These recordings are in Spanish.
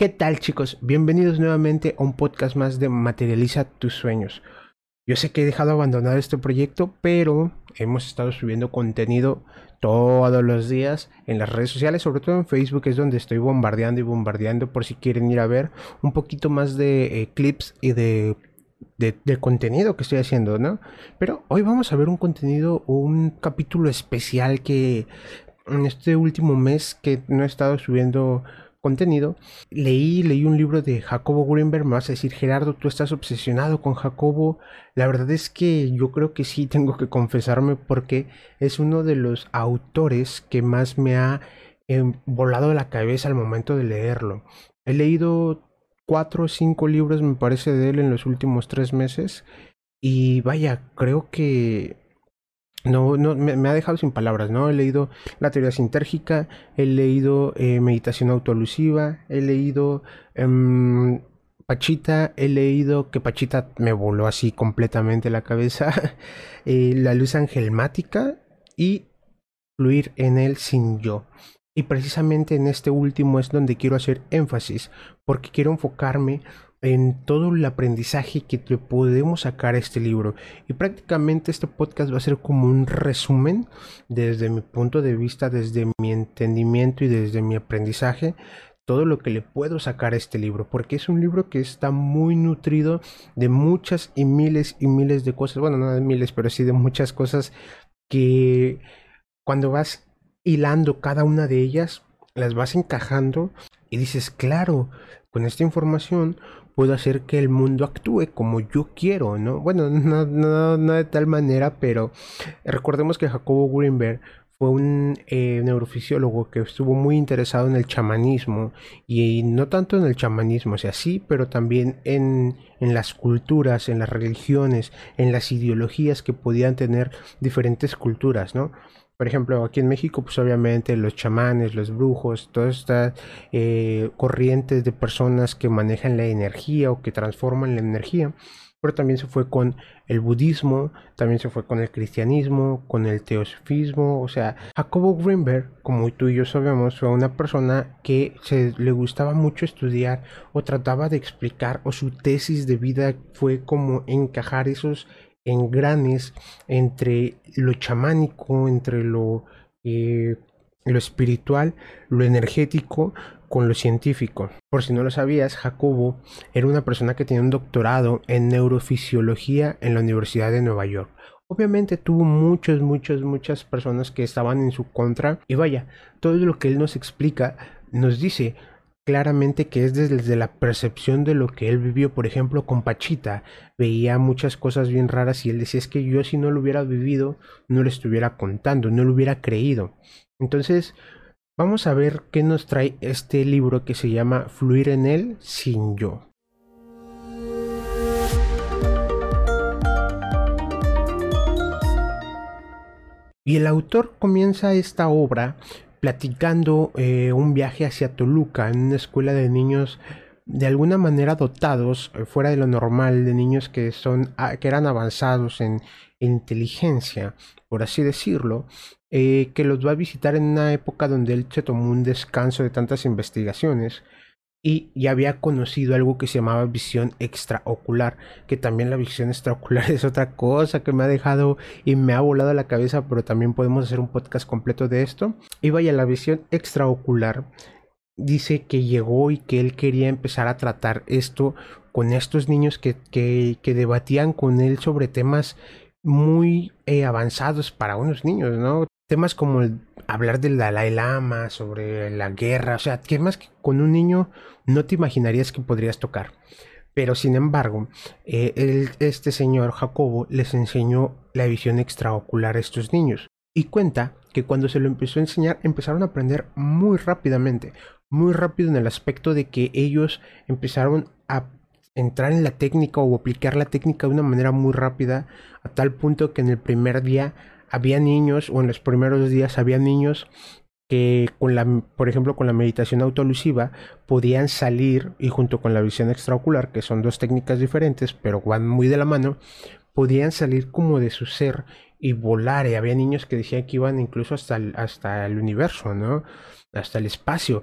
¿Qué tal chicos? Bienvenidos nuevamente a un podcast más de Materializa tus sueños. Yo sé que he dejado abandonado este proyecto, pero hemos estado subiendo contenido todos los días en las redes sociales, sobre todo en Facebook, es donde estoy bombardeando y bombardeando por si quieren ir a ver un poquito más de eh, clips y de, contenido que estoy haciendo, ¿no? Pero hoy vamos a ver un contenido, un capítulo especial que en este último mes que no he estado subiendo contenido, leí, leí un libro de Jacobo Greenberg, me vas a decir, Gerardo, tú estás obsesionado con Jacobo. La verdad es que yo creo que sí tengo que confesarme porque es uno de los autores que más me ha em, volado la cabeza al momento de leerlo. He leído cuatro o cinco libros, me parece, de él en los últimos tres meses. Y vaya, creo que no, no, me, ha dejado sin palabras, ¿no? He leído la teoría sintérgica, he leído eh, meditación autoalusiva, he leído em, Pachita, he leído que Pachita me voló así completamente la cabeza, eh, la luz angelmática y fluir en él sin yo. Y precisamente en este último es donde quiero hacer énfasis, porque quiero enfocarme en todo el aprendizaje que le podemos sacar a este libro. Y prácticamente este podcast va a ser como un resumen desde mi punto de vista, desde mi entendimiento y desde mi aprendizaje, todo lo que le puedo sacar a este libro, porque es un libro que está muy nutrido de muchas y miles y miles de cosas, bueno, no de miles, pero sí de muchas cosas que cuando vas hilando cada una de ellas, las vas encajando y dices, claro, con esta información puedo hacer que el mundo actúe como yo quiero, ¿no? Bueno, no, no, de tal manera, pero recordemos que Jacobo Greenberg fue un eh, neurofisiólogo que estuvo muy interesado en el chamanismo y no tanto en el chamanismo, o sea, sí, pero también en, en las culturas, en las religiones, en las ideologías que podían tener diferentes culturas, ¿no? Por ejemplo, aquí en México, pues obviamente los chamanes, los brujos, todas estas eh, corrientes de personas que manejan la energía o que transforman la energía. Pero también se fue con el budismo, también se fue con el cristianismo, con el teosofismo. O sea, Jacobo Greenberg, como tú y yo sabemos, fue una persona que se le gustaba mucho estudiar o trataba de explicar, o su tesis de vida fue como encajar esos engranes entre lo chamánico, entre lo, eh, lo espiritual, lo energético con lo científico. Por si no lo sabías, Jacobo era una persona que tenía un doctorado en neurofisiología en la Universidad de Nueva York. Obviamente tuvo muchas, muchas, muchas personas que estaban en su contra y vaya, todo lo que él nos explica nos dice claramente que es desde la percepción de lo que él vivió, por ejemplo, con Pachita, veía muchas cosas bien raras y él decía es que yo si no lo hubiera vivido, no lo estuviera contando, no lo hubiera creído. Entonces, vamos a ver qué nos trae este libro que se llama Fluir en él sin yo. Y el autor comienza esta obra platicando eh, un viaje hacia Toluca en una escuela de niños de alguna manera dotados eh, fuera de lo normal de niños que son ah, que eran avanzados en, inteligencia por así decirlo eh, que los va a visitar en una época donde él se tomó un descanso de tantas investigaciones y ya había conocido algo que se llamaba visión extraocular, que también la visión extraocular es otra cosa que me ha dejado y me ha volado la cabeza, pero también podemos hacer un podcast completo de esto. Y vaya, la visión extraocular dice que llegó y que él quería empezar a tratar esto con estos niños que, que, que debatían con él sobre temas muy eh, avanzados para unos niños, ¿no? Temas como el hablar del Dalai Lama, sobre la guerra, o sea, temas que con un niño no te imaginarías que podrías tocar. Pero sin embargo, eh, este señor Jacobo les enseñó la visión extraocular a estos niños. Y cuenta que cuando se lo empezó a enseñar empezaron a aprender muy rápidamente, muy rápido en el aspecto de que ellos empezaron a entrar en la técnica o aplicar la técnica de una manera muy rápida, a tal punto que en el primer día había niños, o en los primeros días había niños que con la, por ejemplo, con la meditación autoalusiva podían salir y junto con la visión extraocular, que son dos técnicas diferentes, pero van muy de la mano, podían salir como de su ser y volar. Y había niños que decían que iban incluso hasta el, hasta el universo, ¿no? Hasta el espacio.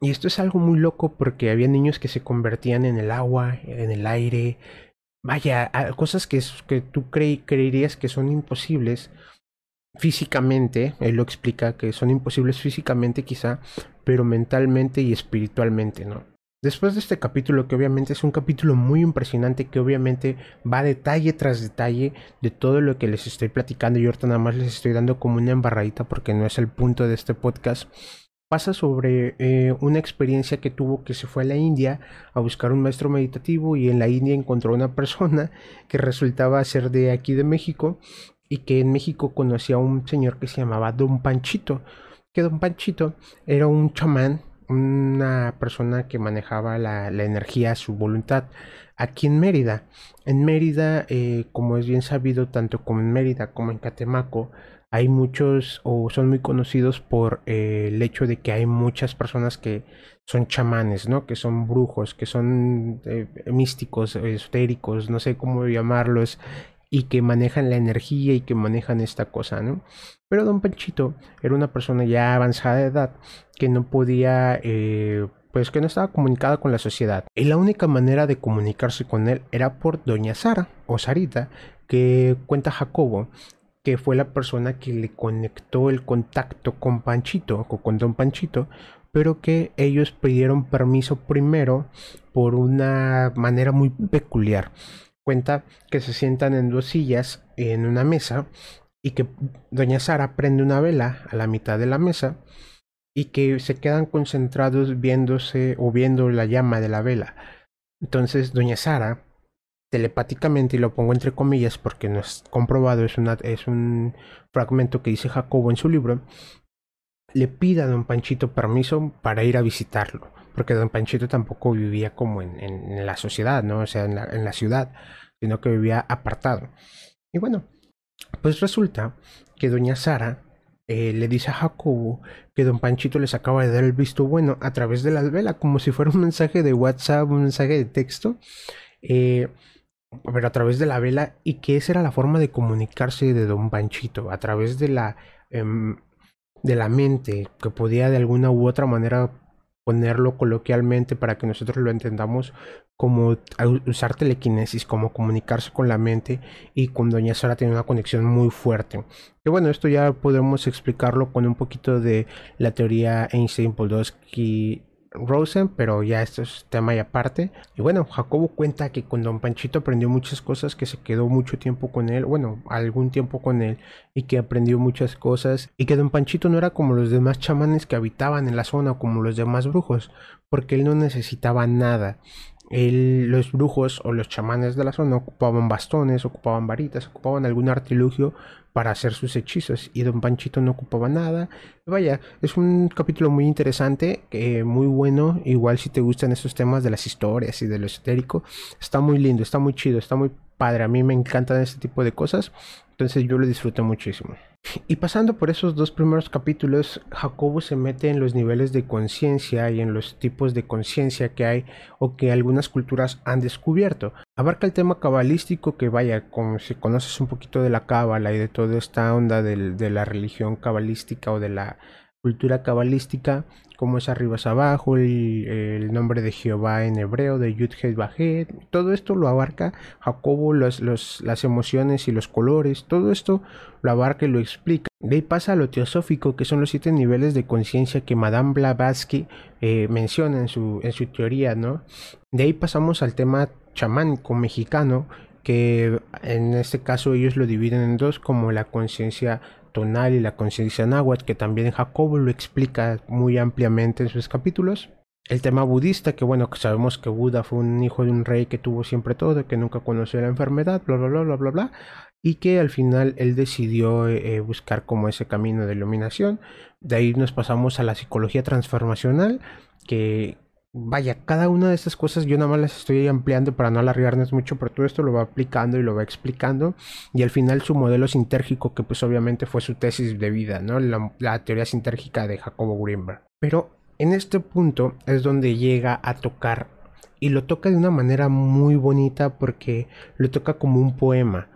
Y esto es algo muy loco porque había niños que se convertían en el agua, en el aire, vaya, cosas que, que tú creerías que son imposibles físicamente, él lo explica que son imposibles físicamente quizá, pero mentalmente y espiritualmente, ¿no? Después de este capítulo, que obviamente es un capítulo muy impresionante, que obviamente va detalle tras detalle de todo lo que les estoy platicando y ahorita nada más les estoy dando como una embarradita porque no es el punto de este podcast, pasa sobre eh, una experiencia que tuvo que se fue a la India a buscar un maestro meditativo y en la India encontró una persona que resultaba ser de aquí de México y que en México conocía a un señor que se llamaba Don Panchito, que Don Panchito era un chamán una persona que manejaba la, energía a su voluntad aquí en Mérida. En Mérida, eh, como es bien sabido, tanto como en Mérida como en Catemaco, hay muchos o son muy conocidos por eh, el hecho de que hay muchas personas que son chamanes, ¿no? Que son brujos, que son eh, místicos, esotéricos, no sé cómo llamarlos, y que manejan la energía y que manejan esta cosa, ¿no? Pero don Panchito era una persona ya avanzada de edad que no podía, eh, pues que no estaba comunicada con la sociedad. Y la única manera de comunicarse con él era por doña Sara o Sarita, que cuenta Jacobo, que fue la persona que le conectó el contacto con Panchito o con don Panchito, pero que ellos pidieron permiso primero por una manera muy peculiar cuenta que se sientan en dos sillas en una mesa y que doña Sara prende una vela a la mitad de la mesa y que se quedan concentrados viéndose o viendo la llama de la vela. Entonces doña Sara telepáticamente, y lo pongo entre comillas porque no es comprobado, es, una, es un fragmento que dice Jacobo en su libro, le pide a don Panchito permiso para ir a visitarlo porque don Panchito tampoco vivía como en, la sociedad, ¿no? O sea, en la, ciudad, sino que vivía apartado. Y bueno, pues resulta que doña Sara eh, le dice a Jacobo que don Panchito les acaba de dar el visto bueno a través de la vela, como si fuera un mensaje de WhatsApp, un mensaje de texto, eh, pero a través de la vela, y que esa era la forma de comunicarse de don Panchito, a través de la, em, de la mente, que podía de alguna u otra manera ponerlo coloquialmente para que nosotros lo entendamos como usar telequinesis, como comunicarse con la mente y con Doña Sara tiene una conexión muy fuerte. Que bueno, esto ya podemos explicarlo con un poquito de la teoría Einstein-Podolsky Rosen, pero ya esto es tema y aparte. Y bueno, Jacobo cuenta que con Don Panchito aprendió muchas cosas, que se quedó mucho tiempo con él, bueno, algún tiempo con él, y que aprendió muchas cosas, y que Don Panchito no era como los demás chamanes que habitaban en la zona, como los demás brujos, porque él no necesitaba nada los brujos o los chamanes de la zona ocupaban bastones, ocupaban varitas, ocupaban algún artilugio para hacer sus hechizos y don Panchito no ocupaba nada. Vaya, es un capítulo muy interesante, eh, muy bueno, igual si te gustan estos temas de las historias y de lo esotérico, está muy lindo, está muy chido, está muy padre, a mí me encantan este tipo de cosas, entonces yo lo disfruto muchísimo. Y pasando por esos dos primeros capítulos, Jacobo se mete en los niveles de conciencia y en los tipos de conciencia que hay o que algunas culturas han descubierto. Abarca el tema cabalístico que vaya, como si conoces un poquito de la cábala y de toda esta onda de la religión cabalística o de la cultura cabalística, como es arriba es abajo, el, nombre de Jehová en hebreo, de Yud Bajet, todo esto lo abarca Jacobo, los, las emociones y los colores, todo esto lo abarca y lo explica. De ahí pasa lo teosófico, que son los siete niveles de conciencia que Madame Blavatsky eh, menciona en su, en su teoría, ¿no? De ahí pasamos al tema chamánico mexicano, que en este caso ellos lo dividen en dos, como la conciencia y la conciencia náhuatl, que también Jacobo lo explica muy ampliamente en sus capítulos. El tema budista, que bueno, sabemos que Buda fue un hijo de un rey que tuvo siempre todo, que nunca conoció la enfermedad, bla, bla, bla, bla, bla, bla, y que al final él decidió eh, buscar como ese camino de iluminación. De ahí nos pasamos a la psicología transformacional, que vaya, cada una de estas cosas yo nada más las estoy ampliando para no alargarnos mucho, pero todo esto lo va aplicando y lo va explicando. Y al final su modelo sintérgico, que pues obviamente fue su tesis de vida, ¿no? La, teoría sintérgica de Jacobo Greenberg. Pero en este punto es donde llega a tocar, y lo toca de una manera muy bonita porque lo toca como un poema.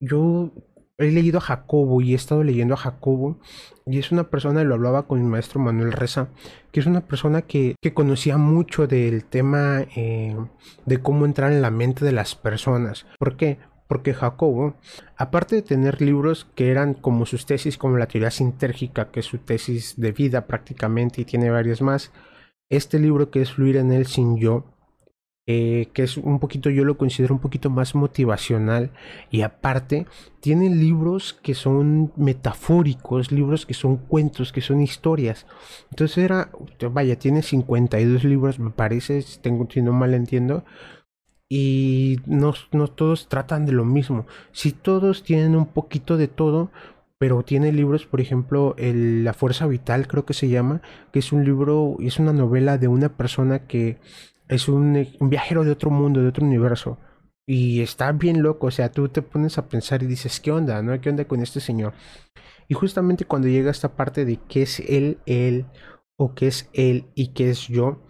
Yo he leído a Jacobo y he estado leyendo a Jacobo y es una persona, lo hablaba con mi maestro Manuel Reza, que es una persona que, conocía mucho del tema eh, de cómo entrar en la mente de las personas. ¿Por qué? Porque Jacobo, aparte de tener libros que eran como sus tesis, como la teoría sintérgica, que es su tesis de vida prácticamente, y tiene varios más, este libro que es Fluir en él sin yo, eh, que es un poquito, yo lo considero un poquito más motivacional y aparte tiene libros que son metafóricos, libros que son cuentos, que son historias. Entonces era, vaya, tiene 52 libros, me parece, si, tengo, si no mal entiendo, y no, no todos tratan de lo mismo. Si todos tienen un poquito de todo, pero tiene libros, por ejemplo, La Fuerza Vital, creo que se llama, que es un libro, es una novela de una persona que es un, viajero de otro mundo, de otro universo. Y está bien loco, o sea, tú te pones a pensar y dices, ¿qué onda? ¿No? ¿Qué onda con este señor? Y justamente cuando llega esta parte de qué es él, él, o qué es él y qué es yo,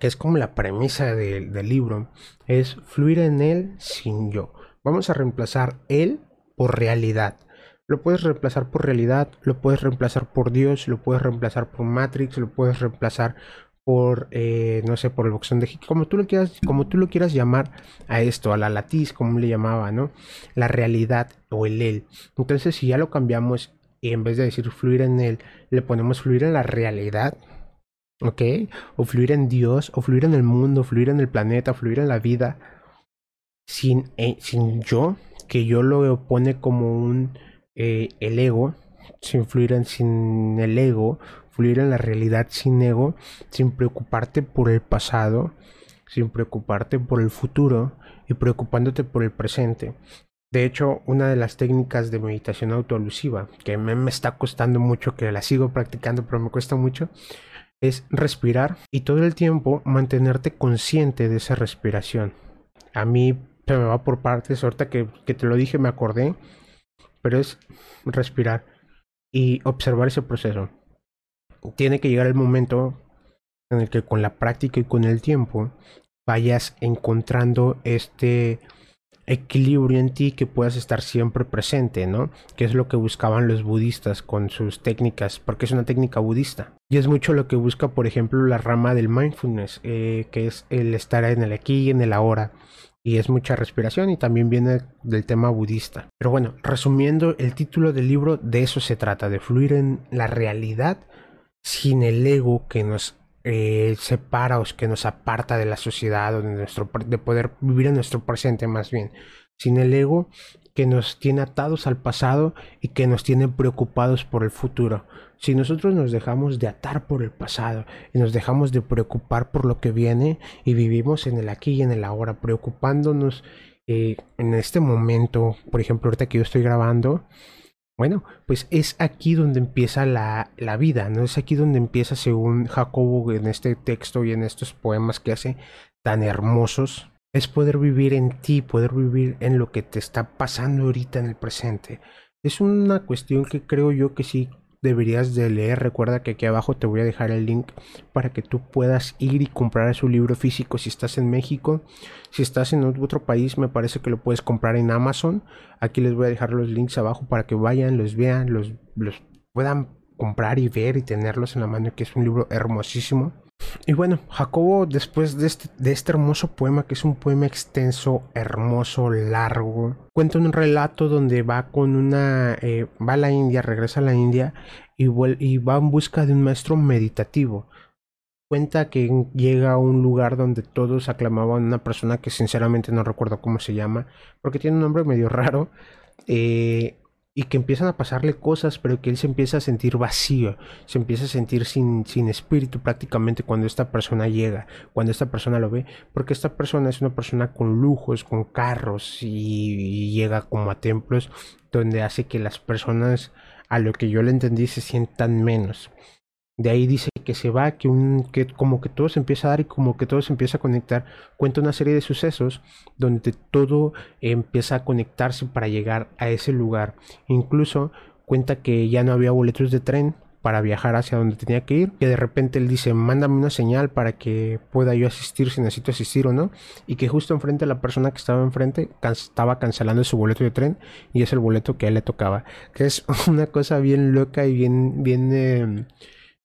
que es como la premisa del libro, es fluir en él sin yo. Vamos a reemplazar él por realidad. Lo puedes reemplazar por realidad, lo puedes reemplazar por Dios, lo puedes reemplazar por Matrix, lo puedes reemplazar por, eh, no sé, por el boxón de como tú lo quieras, como tú lo quieras llamar a esto, a la latiz, como le llamaba, ¿no? La realidad o el él. Entonces, si ya lo cambiamos y en vez de decir fluir en él, le ponemos fluir en la realidad, ¿ok? O fluir en Dios, o fluir en el mundo, fluir en el planeta, fluir en la vida, sin, eh, sin yo, que yo lo pone como un, eh, el ego, sin fluir en, sin el ego, en la realidad sin ego, sin preocuparte por el pasado, sin preocuparte por el futuro y preocupándote por el presente. De hecho, una de las técnicas de meditación autoalusiva, que me, está costando mucho, que la sigo practicando, pero me cuesta mucho, es respirar y todo el tiempo mantenerte consciente de esa respiración. A mí se me va por partes, ahorita que te lo dije me acordé, pero es respirar y observar ese proceso tiene que llegar el momento en el que con la práctica y con el tiempo vayas encontrando este equilibrio en ti que puedas estar siempre presente, ¿no? Que es lo que buscaban los budistas con sus técnicas, porque es una técnica budista. Y es mucho lo que busca, por ejemplo, la rama del mindfulness, eh, que es el estar en el aquí y en el ahora. Y es mucha respiración y también viene del tema budista. Pero bueno, resumiendo, el título del libro de eso se trata, de fluir en la realidad sin el ego que nos eh, separa o que nos aparta de la sociedad o de, nuestro, de poder vivir en nuestro presente más bien, sin el ego que nos tiene atados al pasado y que nos tiene preocupados por el futuro. Si nosotros nos dejamos de atar por el pasado y nos dejamos de preocupar por lo que viene y vivimos en el aquí y en el ahora, preocupándonos eh, en este momento, por ejemplo, ahorita que yo estoy grabando, bueno, pues es aquí donde empieza la, la, vida, ¿no? Es aquí donde empieza, según Jacobo en este texto y en estos poemas que hace tan hermosos, es poder vivir en ti, poder vivir en lo que te está pasando ahorita en el presente. Es una cuestión que creo yo que sí deberías de leer. Recuerda que aquí abajo te voy a dejar el link para que tú puedas ir y comprar su libro físico si estás en México. Si estás en otro país, me parece que lo puedes comprar en Amazon. Aquí les voy a dejar los links abajo para que vayan, los vean, los, los puedan comprar y ver y tenerlos en la mano, que es un libro hermosísimo. Y bueno, Jacobo, después de este, de este hermoso poema, que es un poema extenso, hermoso, largo, cuenta un relato donde va con una. Eh, va a la India, regresa a la India y, y va en busca de un maestro meditativo. Cuenta que llega a un lugar donde todos aclamaban a una persona que sinceramente no recuerdo cómo se llama, porque tiene un nombre medio raro. Eh, y que empiezan a pasarle cosas, pero que él se empieza a sentir vacío, se empieza a sentir sin, sin espíritu prácticamente cuando esta persona llega, cuando esta persona lo ve, porque esta persona es una persona con lujos, con carros y, llega como a templos donde hace que las personas, a lo que yo le entendí, se sientan menos. De ahí dice que se va, que, un, que como que todo se empieza a dar y como que todo se empieza a conectar. Cuenta una serie de sucesos donde todo empieza a conectarse para llegar a ese lugar. Incluso cuenta que ya no había boletos de tren para viajar hacia donde tenía que ir, que de repente él dice, mándame una señal para que pueda yo asistir si necesito asistir o no, y que justo enfrente la persona que estaba enfrente estaba cancelando su boleto de tren y es el boleto que a él le tocaba, que es una cosa bien loca y bien, bien... Eh,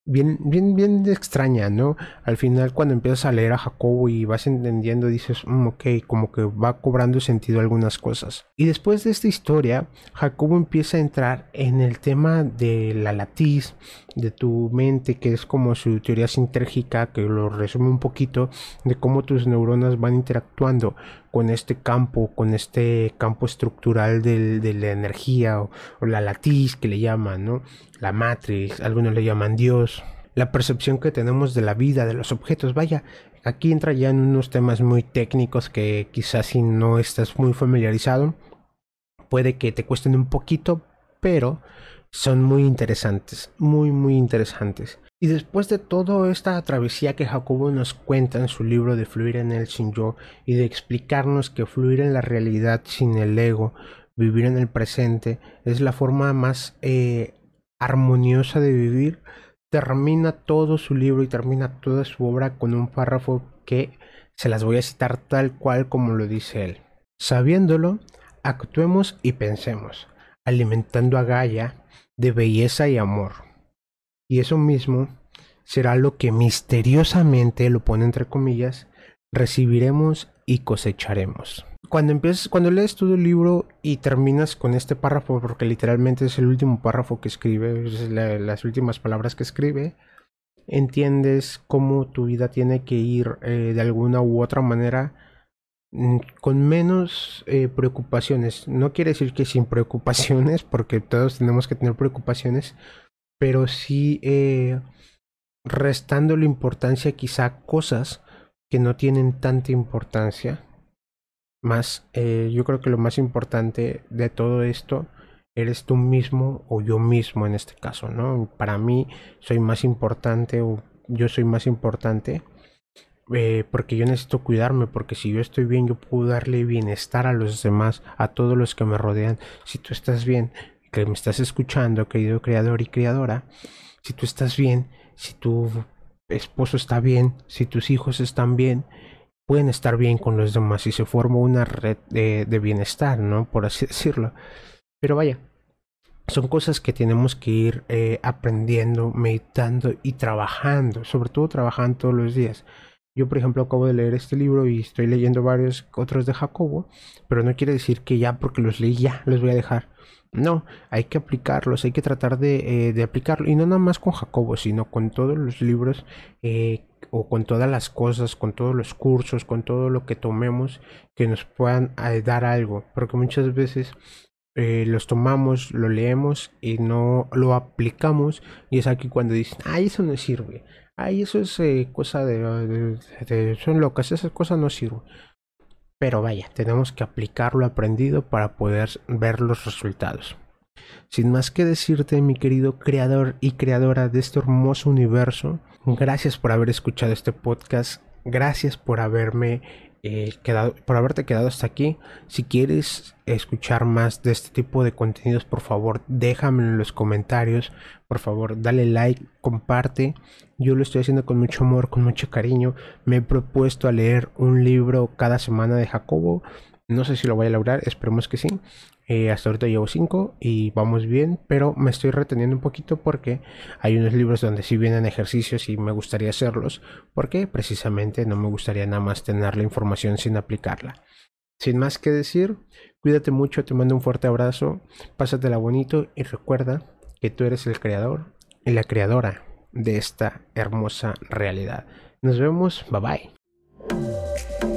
bien, bien, bien extraña, ¿no? Al final cuando empiezas a leer a Jacobo y vas entendiendo, dices, mm, ok, como que va cobrando sentido algunas cosas. Y después de esta historia, Jacobo empieza a entrar en el tema de la latiz, de tu mente, que es como su teoría sintérgica, que lo resume un poquito, de cómo tus neuronas van interactuando con este campo, con este campo estructural de la energía o, la latiz que le llaman, ¿no? La matriz, algunos le llaman Dios, la percepción que tenemos de la vida, de los objetos, vaya, aquí entra ya en unos temas muy técnicos que quizás si no estás muy familiarizado, puede que te cuesten un poquito, pero son muy interesantes, muy muy interesantes. Y después de toda esta travesía que Jacobo nos cuenta en su libro de Fluir en el sin yo y de explicarnos que fluir en la realidad sin el ego, vivir en el presente, es la forma más eh, armoniosa de vivir, termina todo su libro y termina toda su obra con un párrafo que se las voy a citar tal cual como lo dice él. Sabiéndolo, actuemos y pensemos, alimentando a Gaia de belleza y amor y eso mismo será lo que misteriosamente, lo pone entre comillas, recibiremos y cosecharemos. Cuando empiezas, cuando lees todo el libro y terminas con este párrafo, porque literalmente es el último párrafo que escribe, es las últimas palabras que escribe, entiendes cómo tu vida tiene que ir eh, de alguna u otra manera con menos eh, preocupaciones. No quiere decir que sin preocupaciones, porque todos tenemos que tener preocupaciones, pero sí eh, restando la importancia quizá cosas que no tienen tanta importancia. Más, eh, yo creo que lo más importante de todo esto eres tú mismo o yo mismo en este caso, ¿no? Para mí soy más importante o yo soy más importante eh, porque yo necesito cuidarme, porque si yo estoy bien yo puedo darle bienestar a los demás, a todos los que me rodean. Si tú estás bien, que me estás escuchando, querido creador y creadora, si tú estás bien, si tu esposo está bien, si tus hijos están bien, pueden estar bien con los demás y se forma una red de, bienestar, ¿no? Por así decirlo. Pero vaya, son cosas que tenemos que ir eh, aprendiendo, meditando y trabajando, sobre todo trabajando todos los días. Yo, por ejemplo, acabo de leer este libro y estoy leyendo varios otros de Jacobo, pero no quiere decir que ya porque los leí ya los voy a dejar. No, hay que aplicarlos, hay que tratar de, eh, aplicarlo. Y no nada más con Jacobo, sino con todos los libros eh, o con todas las cosas, con todos los cursos, con todo lo que tomemos que nos puedan eh, dar algo. Porque muchas veces los tomamos, lo leemos y no lo aplicamos. Y es aquí cuando dicen, ay, eso no sirve. Ay, eso es cosa de, Son locas, esas cosas no sirven. Pero vaya, tenemos que aplicar lo aprendido para poder ver los resultados. Sin más que decirte, mi querido creador y creadora de este hermoso universo, gracias por haber escuchado este podcast, gracias por haberme eh, quedado, por haberte quedado hasta aquí. Si quieres escuchar más de este tipo de contenidos, por favor, déjame en los comentarios. Por favor, dale like, comparte. Yo lo estoy haciendo con mucho amor, con mucho cariño. Me he propuesto a leer un libro cada semana de Jacobo. No sé si lo voy a lograr, esperemos que sí. Eh, hasta ahorita llevo 5 y vamos bien, pero me estoy reteniendo un poquito porque hay unos libros donde sí vienen ejercicios y me gustaría hacerlos, porque precisamente no me gustaría nada más tener la información sin aplicarla. Sin más que decir, cuídate mucho, te mando un fuerte abrazo, pásatela bonito y recuerda que tú eres el creador y la creadora de esta hermosa realidad. Nos vemos, bye bye.